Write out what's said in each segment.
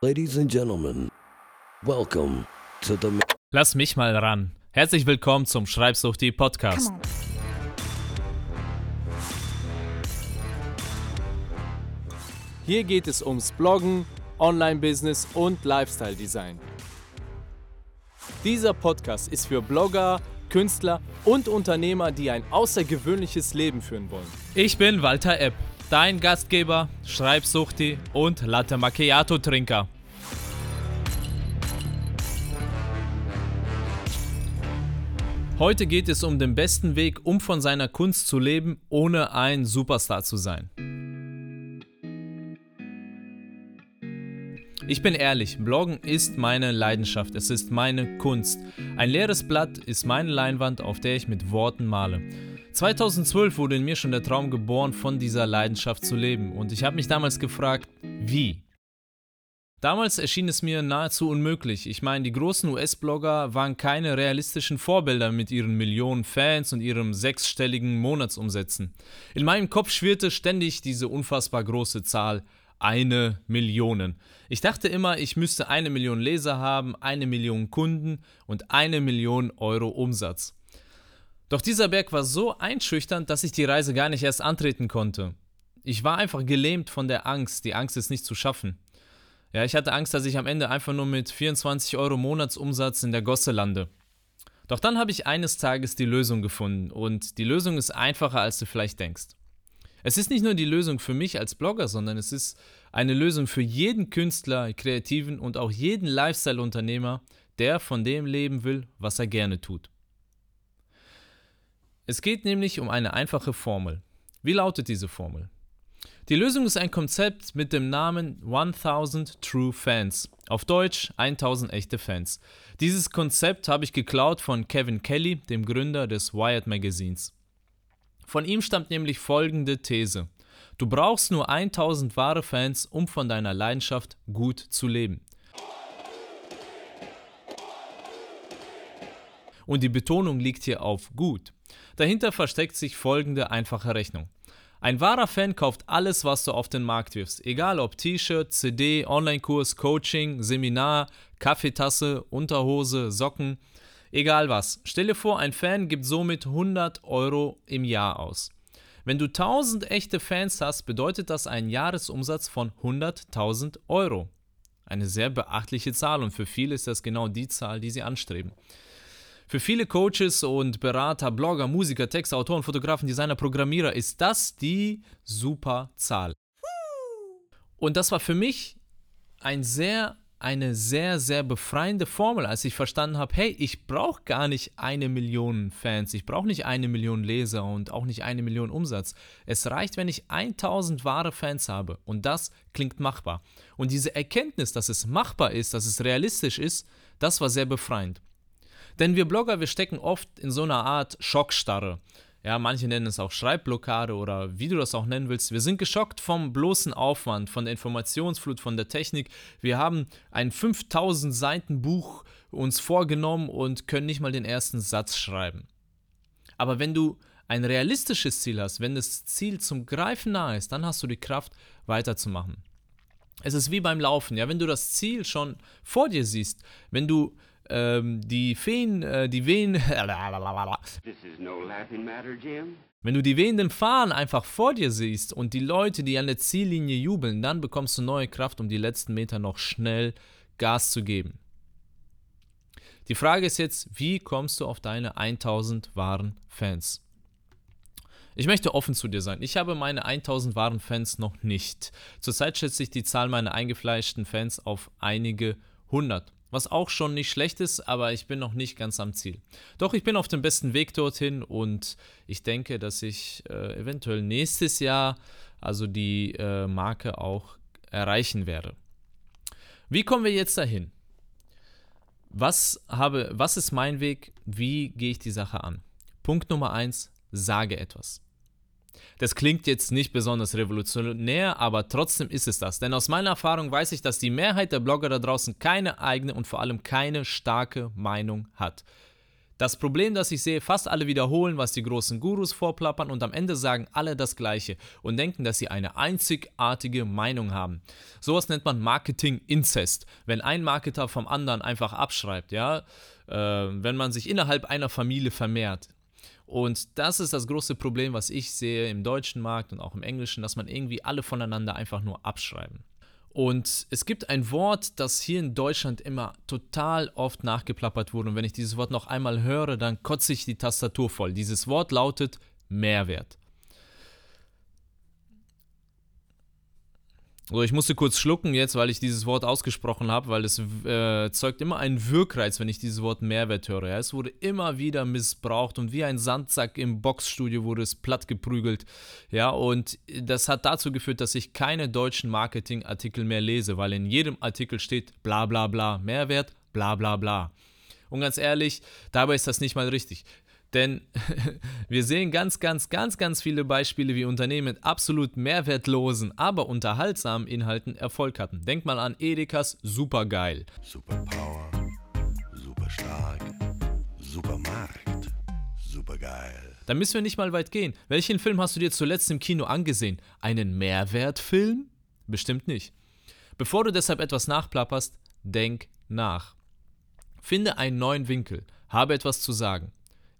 Ladies and gentlemen, welcome to the. Lass mich mal ran. Herzlich willkommen zum Schreibsuchti Podcast. Hier geht es ums Bloggen, Online-Business und Lifestyle-Design. Dieser Podcast ist für Blogger, Künstler und Unternehmer, die ein außergewöhnliches Leben führen wollen. Ich bin Walter Epp, dein Gastgeber, Schreibsuchti und Latte Macchiato Trinker. Heute geht es um den besten Weg, um von seiner Kunst zu leben, ohne ein Superstar zu sein. Ich bin ehrlich, Bloggen ist meine Leidenschaft, es ist meine Kunst. Ein leeres Blatt ist meine Leinwand, auf der ich mit Worten male. 2012 wurde in mir schon der Traum geboren, von dieser Leidenschaft zu leben und ich habe mich damals gefragt, wie? Damals erschien es mir nahezu unmöglich. Ich meine, die großen US-Blogger waren keine realistischen Vorbilder mit ihren Millionen Fans und ihrem sechsstelligen Monatsumsätzen. In meinem Kopf schwirrte ständig diese unfassbar große Zahl eine Million. Ich dachte immer, ich müsste eine Million Leser haben, eine Million Kunden und eine Million Euro Umsatz. Doch dieser Berg war so einschüchternd, dass ich die Reise gar nicht erst antreten konnte. Ich war einfach gelähmt von der Angst, die Angst es nicht zu schaffen. Ja, ich hatte Angst, dass ich am Ende einfach nur mit 24 Euro Monatsumsatz in der Gosse lande. Doch dann habe ich eines Tages die Lösung gefunden und die Lösung ist einfacher, als du vielleicht denkst. Es ist nicht nur die Lösung für mich als Blogger, sondern es ist eine Lösung für jeden Künstler, Kreativen und auch jeden Lifestyle-Unternehmer, der von dem leben will, was er gerne tut. Es geht nämlich um eine einfache Formel. Wie lautet diese Formel? Die Lösung ist ein Konzept mit dem Namen 1000 True Fans. Auf Deutsch 1000 echte Fans. Dieses Konzept habe ich geklaut von Kevin Kelly, dem Gründer des Wired Magazins. Von ihm stammt nämlich folgende These. Du brauchst nur 1000 wahre Fans, um von deiner Leidenschaft gut zu leben. Und die Betonung liegt hier auf gut. Dahinter versteckt sich folgende einfache Rechnung. Ein wahrer Fan kauft alles, was du auf den Markt wirfst, egal ob T-Shirt, CD, Online-Kurs, Coaching, Seminar, Kaffeetasse, Unterhose, Socken, Egal was. Stell dir vor, ein Fan gibt somit 100 Euro im Jahr aus. Wenn du 1000 echte Fans hast, bedeutet das einen Jahresumsatz von 100.000 Euro. Eine sehr beachtliche Zahl und für viele ist das genau die Zahl, die sie anstreben. Für viele Coaches und Berater, Blogger, Musiker, Texter, Autoren, Fotografen, Designer, Programmierer ist das die super Zahl. Und das war für mich ein sehr eine sehr, sehr befreiende Formel, als ich verstanden habe, hey, ich brauche gar nicht eine Million Fans, ich brauche nicht eine Million Leser und auch nicht eine Million Umsatz. Es reicht, wenn ich 1000 wahre Fans habe und das klingt machbar. Und diese Erkenntnis, dass es machbar ist, dass es realistisch ist, das war sehr befreiend. Denn wir Blogger, wir stecken oft in so einer Art Schockstarre. Ja, manche nennen es auch Schreibblockade oder wie du das auch nennen willst. Wir sind geschockt vom bloßen Aufwand, von der Informationsflut, von der Technik. Wir haben ein 5000 Seiten Buch uns vorgenommen und können nicht mal den ersten Satz schreiben. Aber wenn du ein realistisches Ziel hast, wenn das Ziel zum Greifen nahe ist, dann hast du die Kraft weiterzumachen. Es ist wie beim Laufen, ja, wenn du das Ziel schon vor dir siehst, wenn du ähm, die Feen, äh, die Wehen. no matter, Wenn du die wehenden Fahnen einfach vor dir siehst und die Leute, die an der Ziellinie jubeln, dann bekommst du neue Kraft, um die letzten Meter noch schnell Gas zu geben. Die Frage ist jetzt, wie kommst du auf deine 1000 wahren Fans? Ich möchte offen zu dir sein. Ich habe meine 1000 wahren Fans noch nicht. Zurzeit schätze ich die Zahl meiner eingefleischten Fans auf einige hundert. Was auch schon nicht schlecht ist, aber ich bin noch nicht ganz am Ziel. Doch ich bin auf dem besten Weg dorthin und ich denke, dass ich äh, eventuell nächstes Jahr also die äh, Marke auch erreichen werde. Wie kommen wir jetzt dahin? Was, habe, was ist mein Weg? Wie gehe ich die Sache an? Punkt Nummer eins: sage etwas. Das klingt jetzt nicht besonders revolutionär, aber trotzdem ist es das. Denn aus meiner Erfahrung weiß ich, dass die Mehrheit der Blogger da draußen keine eigene und vor allem keine starke Meinung hat. Das Problem, das ich sehe, fast alle wiederholen, was die großen Gurus vorplappern und am Ende sagen alle das Gleiche und denken, dass sie eine einzigartige Meinung haben. Sowas nennt man Marketing-Inzest, wenn ein Marketer vom anderen einfach abschreibt, ja, äh, wenn man sich innerhalb einer Familie vermehrt. Und das ist das große Problem, was ich sehe im deutschen Markt und auch im englischen, dass man irgendwie alle voneinander einfach nur abschreiben. Und es gibt ein Wort, das hier in Deutschland immer total oft nachgeplappert wurde. Und wenn ich dieses Wort noch einmal höre, dann kotze ich die Tastatur voll. Dieses Wort lautet Mehrwert. So, ich musste kurz schlucken jetzt, weil ich dieses Wort ausgesprochen habe, weil es äh, zeugt immer einen Wirkreiz, wenn ich dieses Wort Mehrwert höre. Ja, es wurde immer wieder missbraucht und wie ein Sandsack im Boxstudio wurde es platt geprügelt. Ja, und das hat dazu geführt, dass ich keine deutschen Marketingartikel mehr lese, weil in jedem Artikel steht bla bla bla Mehrwert, bla bla bla. Und ganz ehrlich, dabei ist das nicht mal richtig. Denn wir sehen ganz, ganz, ganz, ganz viele Beispiele, wie Unternehmen mit absolut mehrwertlosen, aber unterhaltsamen Inhalten Erfolg hatten. Denk mal an Edekas Supergeil. Superpower, super stark, Supermarkt, supergeil. Da müssen wir nicht mal weit gehen. Welchen Film hast du dir zuletzt im Kino angesehen? Einen Mehrwertfilm? Bestimmt nicht. Bevor du deshalb etwas nachplapperst, denk nach. Finde einen neuen Winkel, habe etwas zu sagen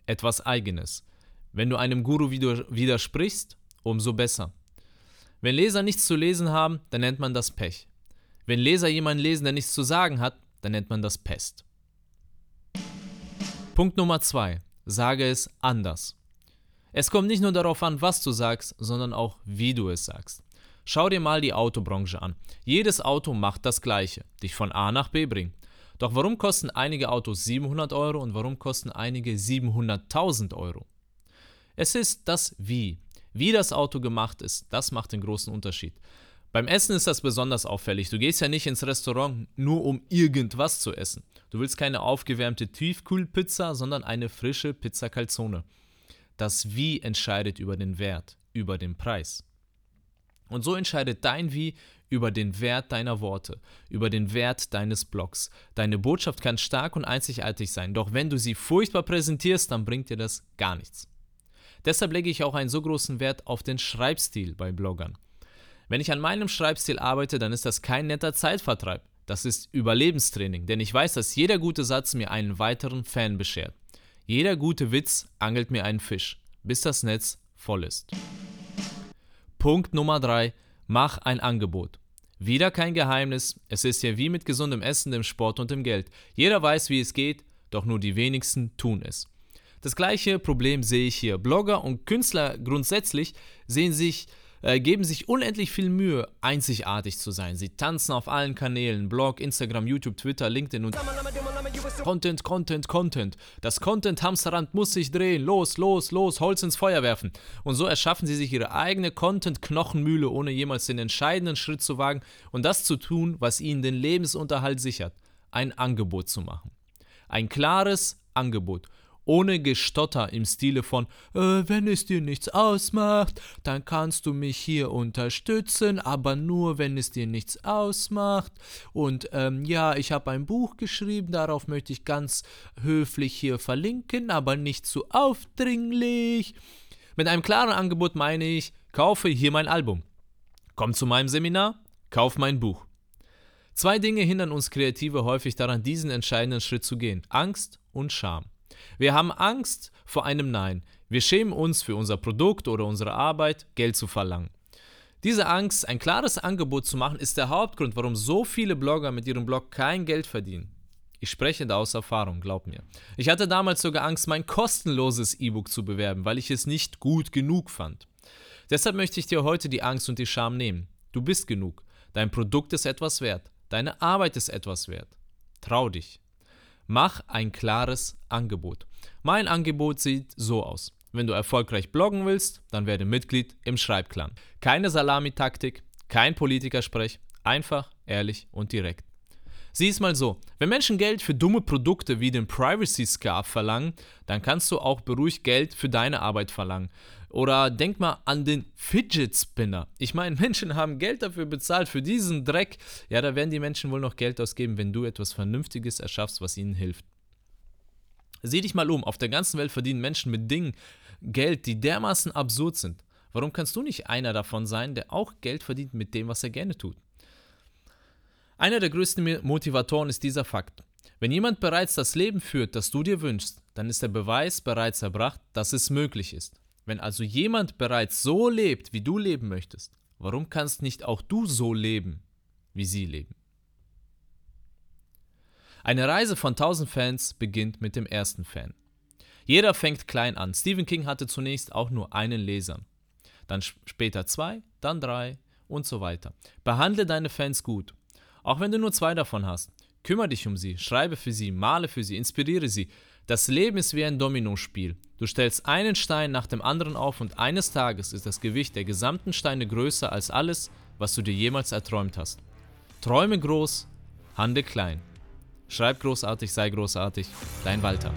etwas Eigenes. Wenn du einem Guru widersprichst, umso besser. Wenn Leser nichts zu lesen haben, dann nennt man das Pech. Wenn Leser jemanden lesen, der nichts zu sagen hat, dann nennt man das Pest. Punkt Nummer 2. Sage es anders. Es kommt nicht nur darauf an, was du sagst, sondern auch, wie du es sagst. Schau dir mal die Autobranche an. Jedes Auto macht das Gleiche, dich von A nach B bringen. Doch warum kosten einige Autos 700 Euro und warum kosten einige 700.000 Euro? Es ist das Wie. Wie das Auto gemacht ist, das macht den großen Unterschied. Beim Essen ist das besonders auffällig. Du gehst ja nicht ins Restaurant nur um irgendwas zu essen. Du willst keine aufgewärmte Tiefkühlpizza, sondern eine frische Pizza Calzone. Das Wie entscheidet über den Wert, über den Preis. Und so entscheidet dein Wie über den Wert deiner Worte, über den Wert deines Blogs. Deine Botschaft kann stark und einzigartig sein, doch wenn du sie furchtbar präsentierst, dann bringt dir das gar nichts. Deshalb lege ich auch einen so großen Wert auf den Schreibstil bei Bloggern. Wenn ich an meinem Schreibstil arbeite, dann ist das kein netter Zeitvertreib. Das ist Überlebenstraining, denn ich weiß, dass jeder gute Satz mir einen weiteren Fan beschert. Jeder gute Witz angelt mir einen Fisch, bis das Netz voll ist. Punkt Nummer 3. Mach ein Angebot. Wieder kein Geheimnis, es ist ja wie mit gesundem Essen, dem Sport und dem Geld. Jeder weiß, wie es geht, doch nur die wenigsten tun es. Das gleiche Problem sehe ich hier. Blogger und Künstler grundsätzlich sehen sich äh, geben sich unendlich viel Mühe, einzigartig zu sein. Sie tanzen auf allen Kanälen, Blog, Instagram, YouTube, Twitter, LinkedIn und Content, Content, Content. Das Content-Hamsterrad muss sich drehen. Los, los, los, Holz ins Feuer werfen. Und so erschaffen sie sich ihre eigene Content-Knochenmühle, ohne jemals den entscheidenden Schritt zu wagen und das zu tun, was ihnen den Lebensunterhalt sichert. Ein Angebot zu machen. Ein klares Angebot ohne Gestotter im Stile von, äh, wenn es dir nichts ausmacht, dann kannst du mich hier unterstützen, aber nur wenn es dir nichts ausmacht. Und ähm, ja, ich habe ein Buch geschrieben, darauf möchte ich ganz höflich hier verlinken, aber nicht zu aufdringlich. Mit einem klaren Angebot meine ich, kaufe hier mein Album. Komm zu meinem Seminar, kauf mein Buch. Zwei Dinge hindern uns Kreative häufig daran, diesen entscheidenden Schritt zu gehen. Angst und Scham. Wir haben Angst vor einem Nein. Wir schämen uns für unser Produkt oder unsere Arbeit, Geld zu verlangen. Diese Angst, ein klares Angebot zu machen, ist der Hauptgrund, warum so viele Blogger mit ihrem Blog kein Geld verdienen. Ich spreche da aus Erfahrung, glaub mir. Ich hatte damals sogar Angst, mein kostenloses E-Book zu bewerben, weil ich es nicht gut genug fand. Deshalb möchte ich dir heute die Angst und die Scham nehmen. Du bist genug. Dein Produkt ist etwas wert. Deine Arbeit ist etwas wert. Trau dich. Mach ein klares Angebot. Mein Angebot sieht so aus. Wenn du erfolgreich bloggen willst, dann werde Mitglied im Schreibclan. Keine Salamitaktik, kein Politikersprech, einfach, ehrlich und direkt. Sieh es mal so, wenn Menschen Geld für dumme Produkte wie den Privacy Scarf verlangen, dann kannst du auch beruhigt Geld für deine Arbeit verlangen. Oder denk mal an den Fidget Spinner. Ich meine, Menschen haben Geld dafür bezahlt, für diesen Dreck. Ja, da werden die Menschen wohl noch Geld ausgeben, wenn du etwas Vernünftiges erschaffst, was ihnen hilft. Sieh dich mal um, auf der ganzen Welt verdienen Menschen mit Dingen Geld, die dermaßen absurd sind. Warum kannst du nicht einer davon sein, der auch Geld verdient mit dem, was er gerne tut? Einer der größten Motivatoren ist dieser Fakt. Wenn jemand bereits das Leben führt, das du dir wünschst, dann ist der Beweis bereits erbracht, dass es möglich ist. Wenn also jemand bereits so lebt, wie du leben möchtest, warum kannst nicht auch du so leben, wie sie leben? Eine Reise von 1000 Fans beginnt mit dem ersten Fan. Jeder fängt klein an. Stephen King hatte zunächst auch nur einen Leser, dann später zwei, dann drei und so weiter. Behandle deine Fans gut, auch wenn du nur zwei davon hast. Kümmere dich um sie, schreibe für sie, male für sie, inspiriere sie. Das Leben ist wie ein Dominospiel. Du stellst einen Stein nach dem anderen auf und eines Tages ist das Gewicht der gesamten Steine größer als alles, was du dir jemals erträumt hast. Träume groß, handle klein. Schreib großartig, sei großartig. Dein Walter.